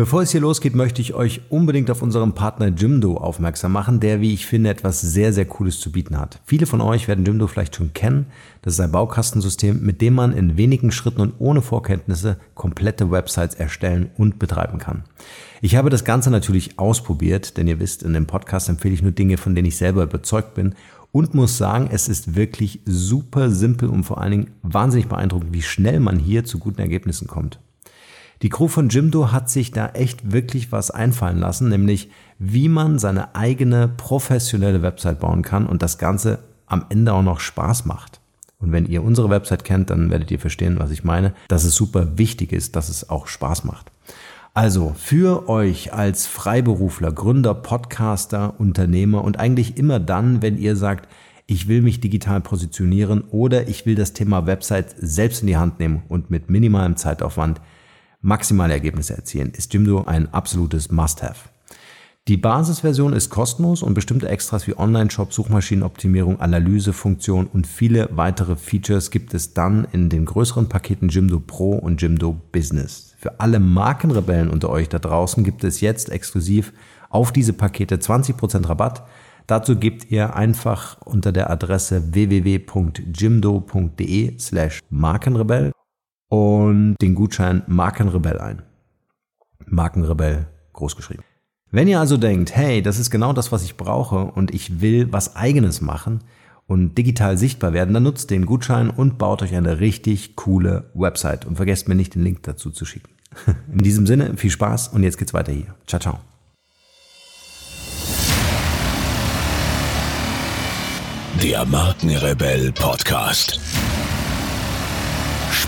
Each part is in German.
Bevor es hier losgeht, möchte ich euch unbedingt auf unseren Partner Jimdo aufmerksam machen, der, wie ich finde, etwas sehr, sehr Cooles zu bieten hat. Viele von euch werden Jimdo vielleicht schon kennen. Das ist ein Baukastensystem, mit dem man in wenigen Schritten und ohne Vorkenntnisse komplette Websites erstellen und betreiben kann. Ich habe das Ganze natürlich ausprobiert, denn ihr wisst, in dem Podcast empfehle ich nur Dinge, von denen ich selber überzeugt bin und muss sagen, es ist wirklich super simpel und vor allen Dingen wahnsinnig beeindruckend, wie schnell man hier zu guten Ergebnissen kommt. Die Crew von Jimdo hat sich da echt wirklich was einfallen lassen, nämlich wie man seine eigene professionelle Website bauen kann und das Ganze am Ende auch noch Spaß macht. Und wenn ihr unsere Website kennt, dann werdet ihr verstehen, was ich meine, dass es super wichtig ist, dass es auch Spaß macht. Also für euch als Freiberufler, Gründer, Podcaster, Unternehmer und eigentlich immer dann, wenn ihr sagt, ich will mich digital positionieren oder ich will das Thema Website selbst in die Hand nehmen und mit minimalem Zeitaufwand maximale Ergebnisse erzielen, ist Jimdo ein absolutes Must-Have. Die Basisversion ist kostenlos und bestimmte Extras wie Online-Shop, Suchmaschinenoptimierung, Analysefunktion und viele weitere Features gibt es dann in den größeren Paketen Jimdo Pro und Jimdo Business. Für alle Markenrebellen unter euch da draußen gibt es jetzt exklusiv auf diese Pakete 20% Rabatt. Dazu gebt ihr einfach unter der Adresse www.jimdo.de slash Markenrebell und den Gutschein Markenrebell ein. Markenrebell großgeschrieben. Wenn ihr also denkt, hey, das ist genau das, was ich brauche und ich will was eigenes machen und digital sichtbar werden, dann nutzt den Gutschein und baut euch eine richtig coole Website und vergesst mir nicht den Link dazu zu schicken. In diesem Sinne, viel Spaß und jetzt geht's weiter hier. Ciao, ciao. Der Markenrebell Podcast.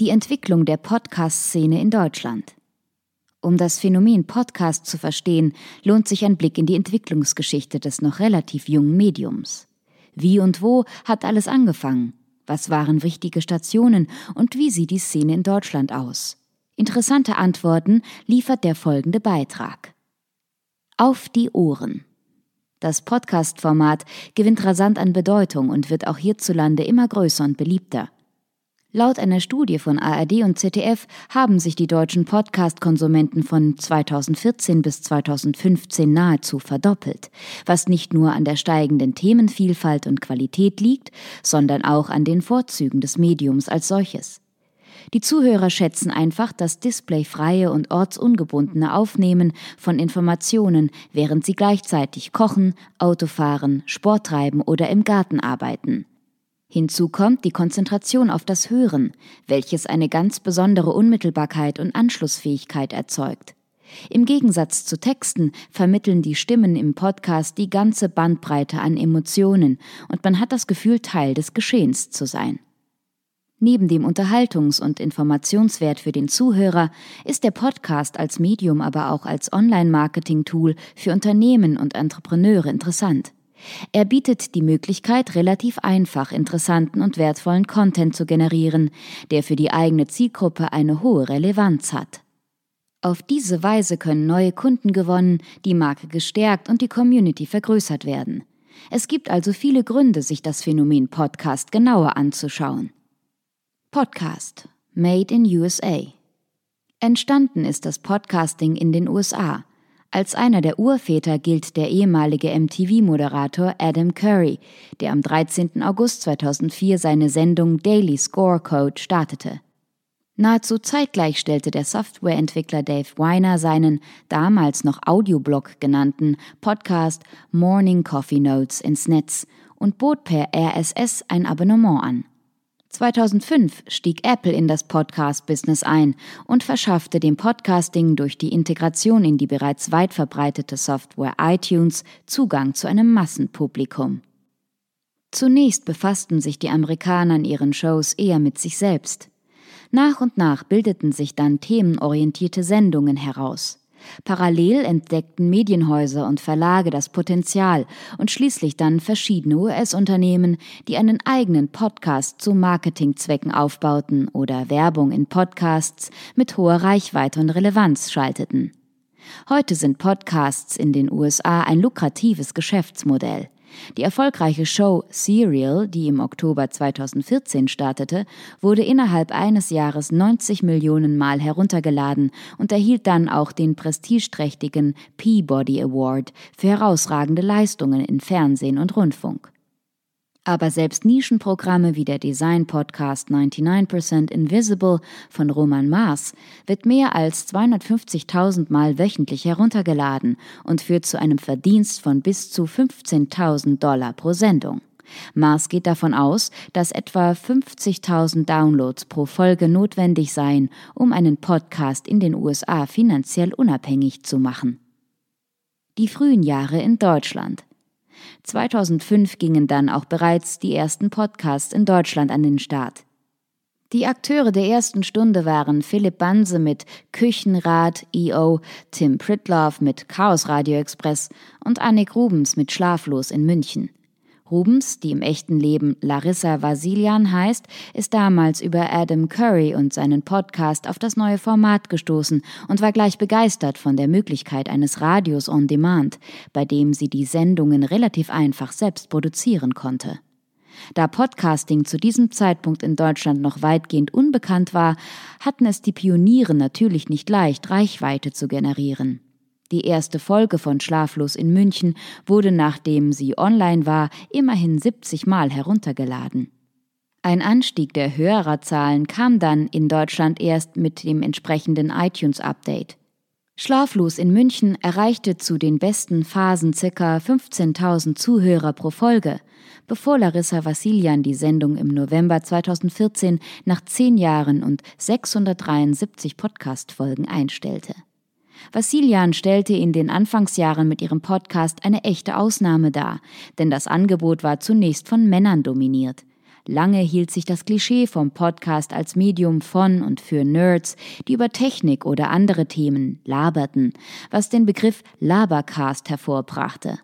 Die Entwicklung der Podcast-Szene in Deutschland. Um das Phänomen Podcast zu verstehen, lohnt sich ein Blick in die Entwicklungsgeschichte des noch relativ jungen Mediums. Wie und wo hat alles angefangen? Was waren wichtige Stationen und wie sieht die Szene in Deutschland aus? Interessante Antworten liefert der folgende Beitrag. Auf die Ohren. Das Podcast-Format gewinnt rasant an Bedeutung und wird auch hierzulande immer größer und beliebter. Laut einer Studie von ARD und ZDF haben sich die deutschen Podcast-Konsumenten von 2014 bis 2015 nahezu verdoppelt, was nicht nur an der steigenden Themenvielfalt und Qualität liegt, sondern auch an den Vorzügen des Mediums als solches. Die Zuhörer schätzen einfach das displayfreie und ortsungebundene Aufnehmen von Informationen, während sie gleichzeitig kochen, Autofahren, Sport treiben oder im Garten arbeiten. Hinzu kommt die Konzentration auf das Hören, welches eine ganz besondere Unmittelbarkeit und Anschlussfähigkeit erzeugt. Im Gegensatz zu Texten vermitteln die Stimmen im Podcast die ganze Bandbreite an Emotionen und man hat das Gefühl, Teil des Geschehens zu sein. Neben dem Unterhaltungs- und Informationswert für den Zuhörer ist der Podcast als Medium aber auch als Online-Marketing-Tool für Unternehmen und Entrepreneure interessant. Er bietet die Möglichkeit, relativ einfach interessanten und wertvollen Content zu generieren, der für die eigene Zielgruppe eine hohe Relevanz hat. Auf diese Weise können neue Kunden gewonnen, die Marke gestärkt und die Community vergrößert werden. Es gibt also viele Gründe, sich das Phänomen Podcast genauer anzuschauen. Podcast Made in USA Entstanden ist das Podcasting in den USA als einer der Urväter gilt der ehemalige MTV-Moderator Adam Curry, der am 13. August 2004 seine Sendung Daily Scorecode startete. Nahezu zeitgleich stellte der Softwareentwickler Dave Weiner seinen, damals noch Audioblog genannten, Podcast Morning Coffee Notes ins Netz und bot per RSS ein Abonnement an. 2005 stieg Apple in das Podcast-Business ein und verschaffte dem Podcasting durch die Integration in die bereits weit verbreitete Software iTunes Zugang zu einem Massenpublikum. Zunächst befassten sich die Amerikaner in ihren Shows eher mit sich selbst. Nach und nach bildeten sich dann themenorientierte Sendungen heraus. Parallel entdeckten Medienhäuser und Verlage das Potenzial und schließlich dann verschiedene US-Unternehmen, die einen eigenen Podcast zu Marketingzwecken aufbauten oder Werbung in Podcasts mit hoher Reichweite und Relevanz schalteten. Heute sind Podcasts in den USA ein lukratives Geschäftsmodell. Die erfolgreiche Show Serial, die im Oktober 2014 startete, wurde innerhalb eines Jahres 90 Millionen Mal heruntergeladen und erhielt dann auch den prestigeträchtigen Peabody Award für herausragende Leistungen in Fernsehen und Rundfunk. Aber selbst Nischenprogramme wie der Design-Podcast 99% Invisible von Roman Mars wird mehr als 250.000 Mal wöchentlich heruntergeladen und führt zu einem Verdienst von bis zu 15.000 Dollar pro Sendung. Mars geht davon aus, dass etwa 50.000 Downloads pro Folge notwendig seien, um einen Podcast in den USA finanziell unabhängig zu machen. Die frühen Jahre in Deutschland. 2005 gingen dann auch bereits die ersten Podcasts in Deutschland an den Start. Die Akteure der ersten Stunde waren Philipp Banse mit Küchenrad EO, Tim Pritloff mit Chaos Radio Express und Annik Rubens mit Schlaflos in München. Rubens, die im echten Leben Larissa Vasilian heißt, ist damals über Adam Curry und seinen Podcast auf das neue Format gestoßen und war gleich begeistert von der Möglichkeit eines Radios on Demand, bei dem sie die Sendungen relativ einfach selbst produzieren konnte. Da Podcasting zu diesem Zeitpunkt in Deutschland noch weitgehend unbekannt war, hatten es die Pioniere natürlich nicht leicht, Reichweite zu generieren. Die erste Folge von Schlaflos in München wurde, nachdem sie online war, immerhin 70 Mal heruntergeladen. Ein Anstieg der Hörerzahlen kam dann in Deutschland erst mit dem entsprechenden iTunes-Update. Schlaflos in München erreichte zu den besten Phasen ca. 15.000 Zuhörer pro Folge, bevor Larissa Vassilian die Sendung im November 2014 nach zehn Jahren und 673 Podcast-Folgen einstellte. Vassilian stellte in den Anfangsjahren mit ihrem Podcast eine echte Ausnahme dar, denn das Angebot war zunächst von Männern dominiert. Lange hielt sich das Klischee vom Podcast als Medium von und für Nerds, die über Technik oder andere Themen laberten, was den Begriff Labercast hervorbrachte.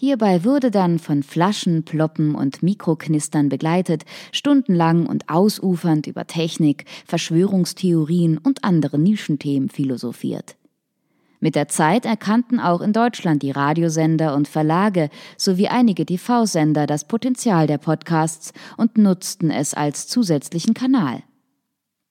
Hierbei wurde dann von Flaschen, Ploppen und Mikroknistern begleitet, stundenlang und ausufernd über Technik, Verschwörungstheorien und andere Nischenthemen philosophiert. Mit der Zeit erkannten auch in Deutschland die Radiosender und Verlage sowie einige TV-Sender das Potenzial der Podcasts und nutzten es als zusätzlichen Kanal.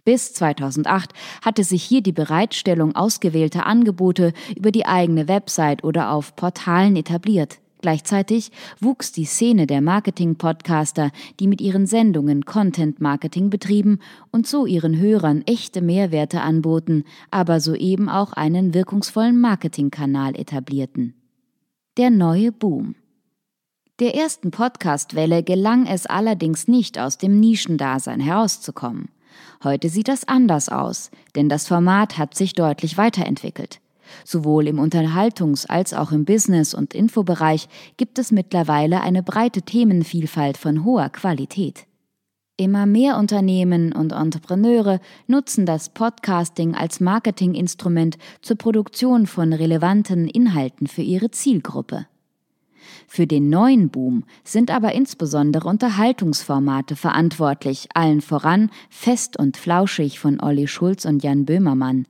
Bis 2008 hatte sich hier die Bereitstellung ausgewählter Angebote über die eigene Website oder auf Portalen etabliert. Gleichzeitig wuchs die Szene der Marketing-Podcaster, die mit ihren Sendungen Content-Marketing betrieben und so ihren Hörern echte Mehrwerte anboten, aber soeben auch einen wirkungsvollen Marketingkanal etablierten. Der neue Boom. Der ersten Podcast-Welle gelang es allerdings nicht, aus dem Nischendasein herauszukommen. Heute sieht das anders aus, denn das Format hat sich deutlich weiterentwickelt. Sowohl im Unterhaltungs- als auch im Business- und Infobereich gibt es mittlerweile eine breite Themenvielfalt von hoher Qualität. Immer mehr Unternehmen und Entrepreneure nutzen das Podcasting als Marketinginstrument zur Produktion von relevanten Inhalten für ihre Zielgruppe. Für den neuen Boom sind aber insbesondere Unterhaltungsformate verantwortlich, allen voran Fest und Flauschig von Olli Schulz und Jan Böhmermann,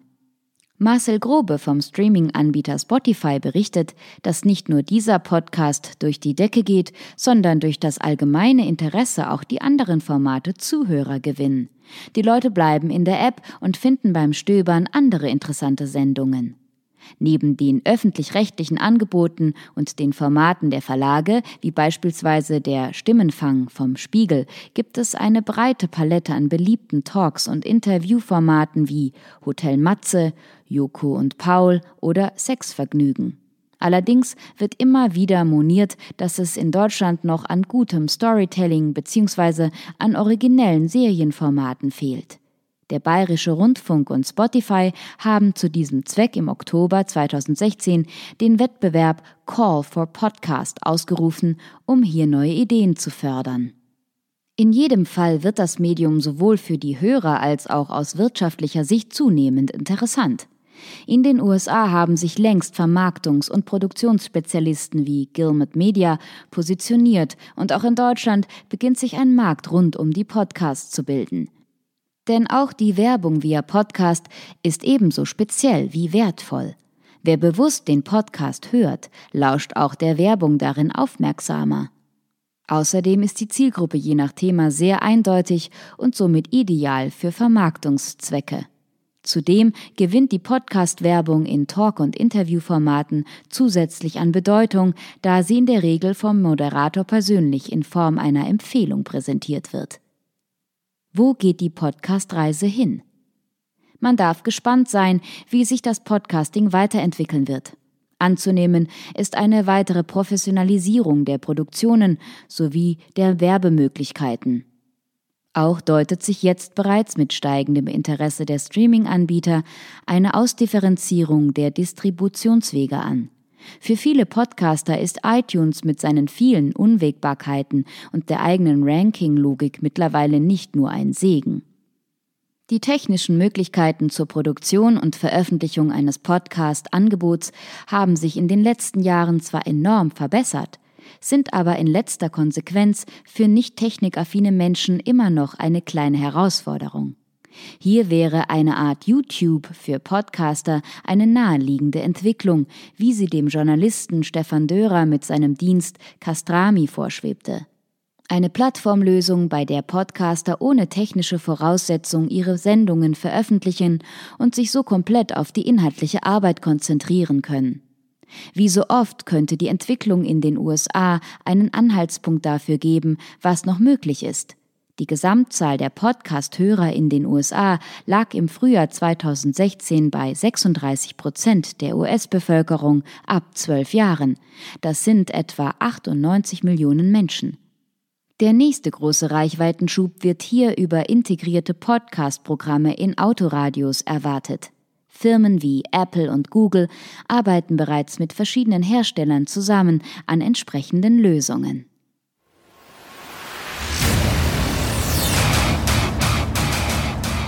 Marcel Grobe vom Streaming-Anbieter Spotify berichtet, dass nicht nur dieser Podcast durch die Decke geht, sondern durch das allgemeine Interesse auch die anderen Formate Zuhörer gewinnen. Die Leute bleiben in der App und finden beim Stöbern andere interessante Sendungen. Neben den öffentlich-rechtlichen Angeboten und den Formaten der Verlage, wie beispielsweise der Stimmenfang vom Spiegel, gibt es eine breite Palette an beliebten Talks und Interviewformaten wie Hotel Matze, Joko und Paul oder Sexvergnügen. Allerdings wird immer wieder moniert, dass es in Deutschland noch an gutem Storytelling bzw. an originellen Serienformaten fehlt. Der Bayerische Rundfunk und Spotify haben zu diesem Zweck im Oktober 2016 den Wettbewerb Call for Podcast ausgerufen, um hier neue Ideen zu fördern. In jedem Fall wird das Medium sowohl für die Hörer als auch aus wirtschaftlicher Sicht zunehmend interessant. In den USA haben sich längst Vermarktungs- und Produktionsspezialisten wie Gilmet Media positioniert und auch in Deutschland beginnt sich ein Markt rund um die Podcasts zu bilden. Denn auch die Werbung via Podcast ist ebenso speziell wie wertvoll. Wer bewusst den Podcast hört, lauscht auch der Werbung darin aufmerksamer. Außerdem ist die Zielgruppe je nach Thema sehr eindeutig und somit ideal für Vermarktungszwecke. Zudem gewinnt die Podcast-Werbung in Talk- und Interviewformaten zusätzlich an Bedeutung, da sie in der Regel vom Moderator persönlich in Form einer Empfehlung präsentiert wird. Wo geht die Podcast-Reise hin? Man darf gespannt sein, wie sich das Podcasting weiterentwickeln wird. Anzunehmen ist eine weitere Professionalisierung der Produktionen sowie der Werbemöglichkeiten. Auch deutet sich jetzt bereits mit steigendem Interesse der Streaming-Anbieter eine Ausdifferenzierung der Distributionswege an. Für viele Podcaster ist iTunes mit seinen vielen Unwägbarkeiten und der eigenen Ranking-Logik mittlerweile nicht nur ein Segen. Die technischen Möglichkeiten zur Produktion und Veröffentlichung eines Podcast-Angebots haben sich in den letzten Jahren zwar enorm verbessert, sind aber in letzter Konsequenz für nicht technikaffine Menschen immer noch eine kleine Herausforderung. Hier wäre eine Art YouTube für Podcaster eine naheliegende Entwicklung, wie sie dem Journalisten Stefan Dörer mit seinem Dienst Castrami vorschwebte. Eine Plattformlösung, bei der Podcaster ohne technische Voraussetzung ihre Sendungen veröffentlichen und sich so komplett auf die inhaltliche Arbeit konzentrieren können. Wie so oft könnte die Entwicklung in den USA einen Anhaltspunkt dafür geben, was noch möglich ist. Die Gesamtzahl der Podcast-Hörer in den USA lag im Frühjahr 2016 bei 36 Prozent der US-Bevölkerung ab zwölf Jahren. Das sind etwa 98 Millionen Menschen. Der nächste große Reichweitenschub wird hier über integrierte Podcast-Programme in Autoradios erwartet. Firmen wie Apple und Google arbeiten bereits mit verschiedenen Herstellern zusammen an entsprechenden Lösungen.